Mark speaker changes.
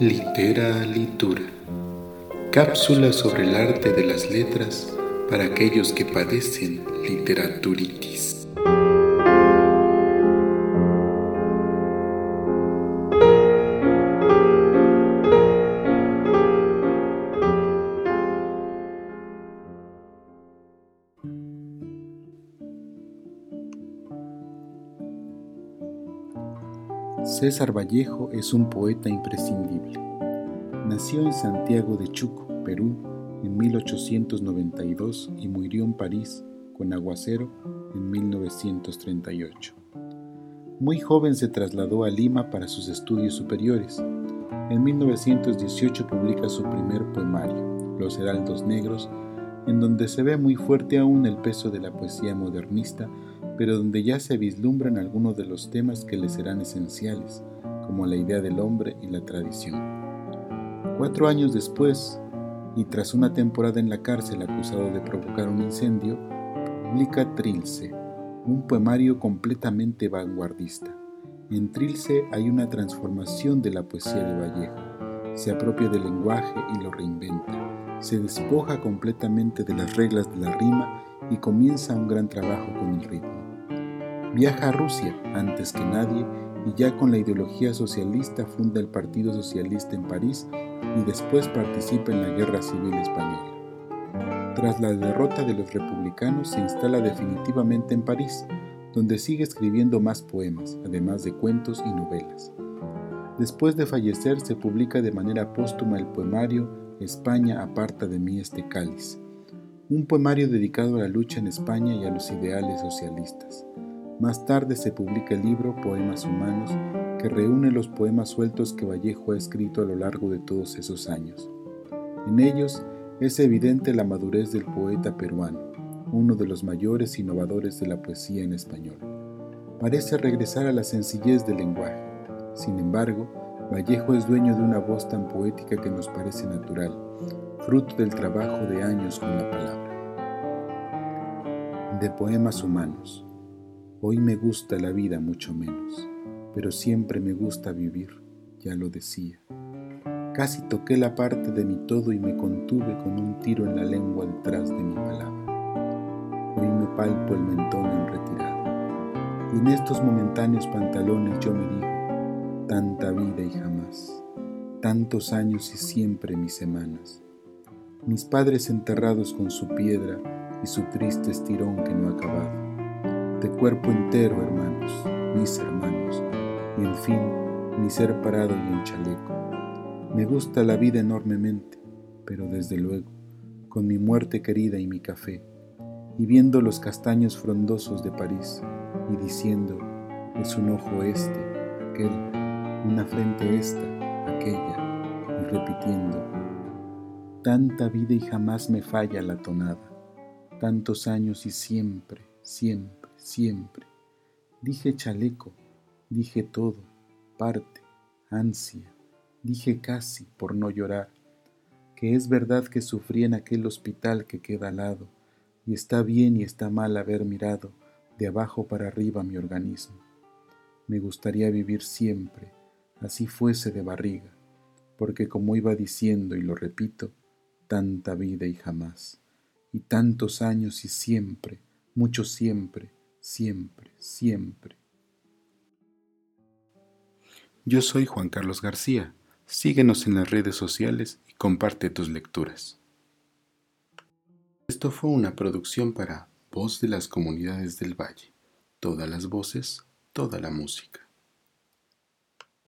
Speaker 1: Litera Litura. Cápsula sobre el arte de las letras para aquellos que padecen literaturitis.
Speaker 2: César Vallejo es un poeta imprescindible. Nació en Santiago de Chuco, Perú, en 1892 y murió en París, con aguacero, en 1938. Muy joven se trasladó a Lima para sus estudios superiores. En 1918 publica su primer poemario, Los Heraldos Negros, en donde se ve muy fuerte aún el peso de la poesía modernista pero donde ya se vislumbran algunos de los temas que le serán esenciales, como la idea del hombre y la tradición. Cuatro años después, y tras una temporada en la cárcel acusado de provocar un incendio, publica Trilce, un poemario completamente vanguardista. En Trilce hay una transformación de la poesía de Vallejo. Se apropia del lenguaje y lo reinventa. Se despoja completamente de las reglas de la rima y comienza un gran trabajo con el ritmo. Viaja a Rusia antes que nadie y ya con la ideología socialista funda el Partido Socialista en París y después participa en la Guerra Civil Española. Tras la derrota de los republicanos se instala definitivamente en París, donde sigue escribiendo más poemas, además de cuentos y novelas. Después de fallecer se publica de manera póstuma el poemario España aparta de mí este cáliz, un poemario dedicado a la lucha en España y a los ideales socialistas. Más tarde se publica el libro Poemas Humanos, que reúne los poemas sueltos que Vallejo ha escrito a lo largo de todos esos años. En ellos es evidente la madurez del poeta peruano, uno de los mayores innovadores de la poesía en español. Parece regresar a la sencillez del lenguaje. Sin embargo, Vallejo es dueño de una voz tan poética que nos parece natural, fruto del trabajo de años con la palabra. De Poemas Humanos. Hoy me gusta la vida mucho menos, pero siempre me gusta vivir, ya lo decía. Casi toqué la parte de mi todo y me contuve con un tiro en la lengua detrás de mi palabra. Hoy me palpo el mentón en retirada. Y en estos momentáneos pantalones yo me digo, tanta vida y jamás, tantos años y siempre mis semanas. Mis padres enterrados con su piedra y su triste estirón que no ha acabado de cuerpo entero, hermanos, mis hermanos, y en fin, mi ser parado en chaleco. Me gusta la vida enormemente, pero desde luego, con mi muerte querida y mi café, y viendo los castaños frondosos de París, y diciendo, es un ojo este, aquel, una frente esta, aquella, y repitiendo, tanta vida y jamás me falla la tonada, tantos años y siempre, siempre siempre. Dije chaleco, dije todo, parte, ansia, dije casi por no llorar, que es verdad que sufrí en aquel hospital que queda al lado, y está bien y está mal haber mirado de abajo para arriba mi organismo. Me gustaría vivir siempre, así fuese de barriga, porque como iba diciendo y lo repito, tanta vida y jamás, y tantos años y siempre, mucho siempre, siempre, siempre.
Speaker 1: Yo soy Juan Carlos García. Síguenos en las redes sociales y comparte tus lecturas. Esto fue una producción para Voz de las Comunidades del Valle. Todas las voces, toda la música.